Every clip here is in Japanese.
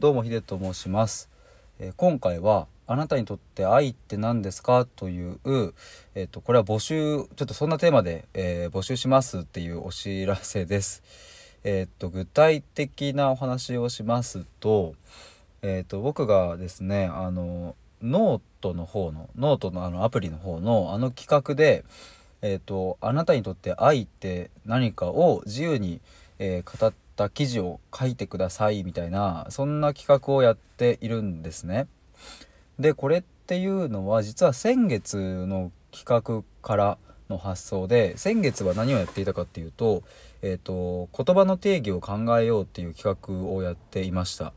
どうもヒデと申します、えー今回はあなたにとって愛って何ですかというえっ、とこれは募集ちょっとそんなテーマで、えー募集しますっていうお知らせです。えっ、と具体的なお話をしますとえっ、と僕がですねあのノートの方のノートのあのアプリの方のあの企画でえっ、とあなたにとって愛って何かを自由に、えー語った記事を書いてくださいみたいなそんな企画をやっているんですね。でこれっていうのは実は先月の企画からの発想で先月は何をやっていたかっていうと,、えー、と言葉の定義を考えようっていう企画をやっていました。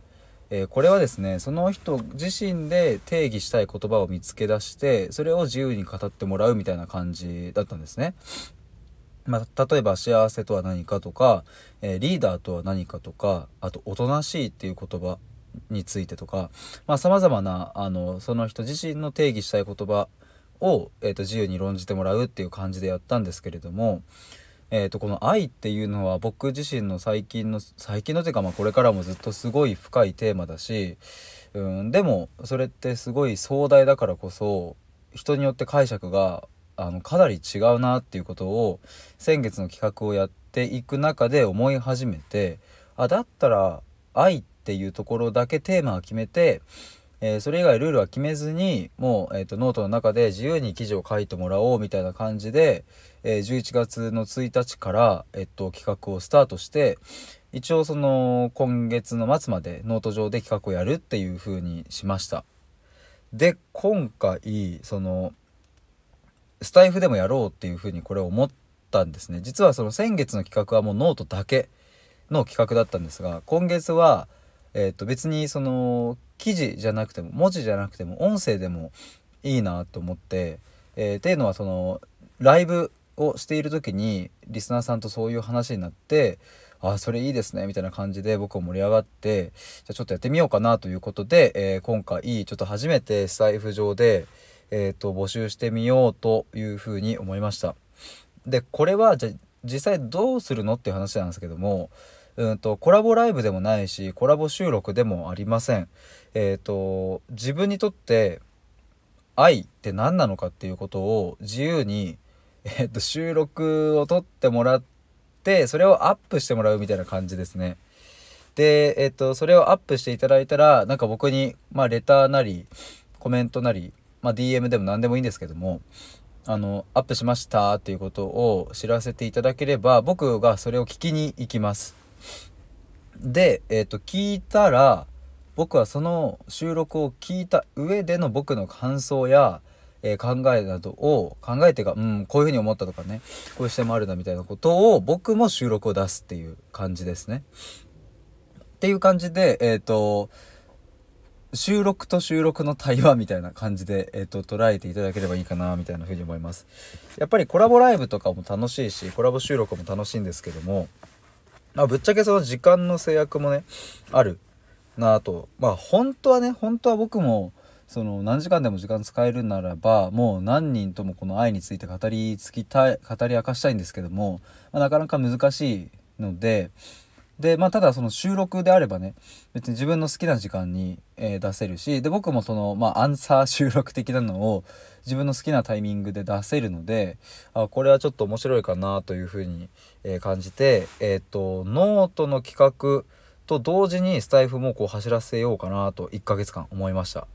えーこれはですねその人自身で定義したい言葉を見つけ出してそれを自由に語ってもらうみたいな感じだったんですね。まあ、例えば幸せとは何かとか、えーリーダーとは何かとかあとおとなしいっていう言葉についてとかさまざ、まなあのその人自身の定義したい言葉を、えーと自由に論じてもらうっていう感じでやったんですけれども、えー、とこの愛っていうのは僕自身の最近の最近のというかまあこれからもずっとすごい深いテーマだし、うん、でもそれってすごい壮大だからこそ人によって解釈があのかなり違うなっていうことを先月の企画をやっていく中で思い始めてあだったら愛っていうところだけテーマを決めて、えーそれ以外ルールは決めずにもう、えー、とノートの中で自由に記事を書いてもらおうみたいな感じで、えー11月の1日から、えっと企画をスタートして一応その今月の末までノート上で企画をやるっていう風にしました。で今回そのスタエフでもやろうっていう風にこれ思ったんですね。実はその先月の企画はもうノートだけの企画だったんですが今月は、えー、と別にその記事じゃなくても文字じゃなくても音声でもいいなと思って、えーっていうのはそのライブをしている時にリスナーさんとそういう話になってあそれいいですねみたいな感じで僕も盛り上がってじゃあちょっとやってみようかなということで、えー今回ちょっと初めてスタイフ上で、えー、と募集してみようというふうに思いました。でこれはじゃ実際どうするのっていう話なんですけどもうんとコラボライブでもないしコラボ収録でもありません。えっ、と自分にとって愛って何なのかっていうことを自由に、えっと収録を撮ってもらってそれをアップしてもらうみたいな感じですね。で、えっとそれをアップしていただいたらなんか僕に、まあ、レターなりコメントなり、まあ、DM でも何でもいいんですけどもあのアップしましたっていうことを知らせていただければ僕がそれを聞きに行きます。で、えっと聞いたら僕はその収録を聞いた上での僕の感想や、えー考えなどを考えてがうんこういうふうに思ったとかねこういう視点もあるなみたいなことを僕も収録を出すっていう感じですね。っていう感じでえっ、と収録と収録の対話みたいな感じで、えっと捉えていただければいいかなみたいなふうに思います。やっぱりコラボライブとかも楽しいしコラボ収録も楽しいんですけども、まあ、ぶっちゃけその時間の制約もねあるなぁとまあ本当はね本当は僕もその何時間でも時間使えるならばもう何人ともこの愛について語り尽きたい語り明かしたいんですけども、まあなかなか難しいのででまあただその収録であればね別に自分の好きな時間に、えー出せるしで僕もそのまあアンサー収録的なのを自分の好きなタイミングで出せるのであこれはちょっと面白いかなというふうに、えー感じてえっ、とノートの企画と同時にスタエフもこう走らせようかなと1ヶ月間思いました。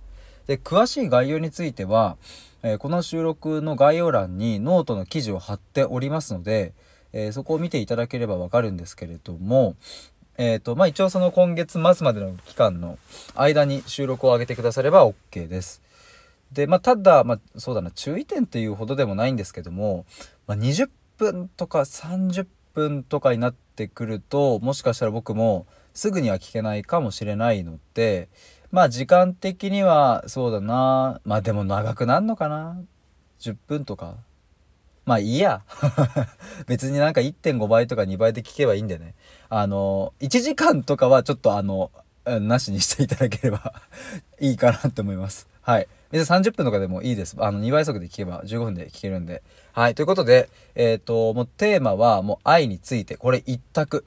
で詳しい概要については、えーこの収録の概要欄にノートの記事を貼っておりますので、えーそこを見ていただければわかるんですけれども、えーとまあ、一応その今月末までの期間の間に収録を上げてくだされば OK です。で、まあ、ただ、まあ、そうだな注意点っていうほどでもないんですけども、まあ、20分とか30分とかになってくるともしかしたら僕もすぐには聞けないかもしれないのでまあ時間的にはそうだなまあでも長くなんのかな？10分とかまあいいや。別になんか1.5倍とか2倍で聞けばいいんでね。あの1時間とかはちょっとあのなしにしていただければ いいかなって思います。はい。別に30分とかでもいいです。あの2倍速で聞けば15分で聞けるんで。はい。ということでえっ、ともうテーマはもう愛について。これ一択。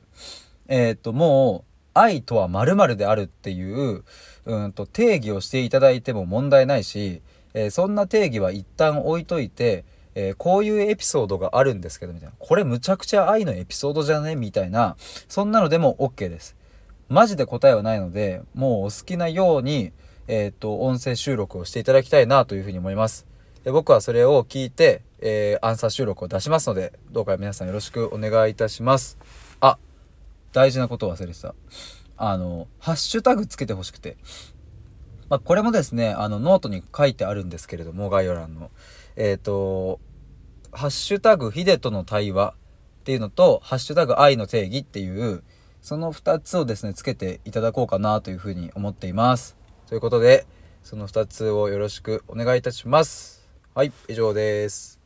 えっ、ともう愛とは〇〇であるっていううんと定義をしていただいても問題ないし、えー、そんな定義は一旦置いといて、えー、こういうエピソードがあるんですけどみたいなこれむちゃくちゃ愛のエピソードじゃね？みたいなそんなのでも OK ですマジで答えはないのでもうお好きなようにえっ、と音声収録をしていただきたいなというふうに思いますで僕はそれを聞いて、えー、アンサー収録を出しますのでどうか皆さんよろしくお願いいたしますあ大事なことを忘れてた。あの、ハッシュタグつけてほしくて。まあ、これもですね、あの、ノートに書いてあるんですけれども、概要欄の。えっ、ー、と、ハッシュタグヒデとの対話っていうのと、ハッシュタグ愛の定義っていう、その2つをですね、つけていただこうかなというふうに思っています。ということで、その2つをよろしくお願いいたします。はい、以上です。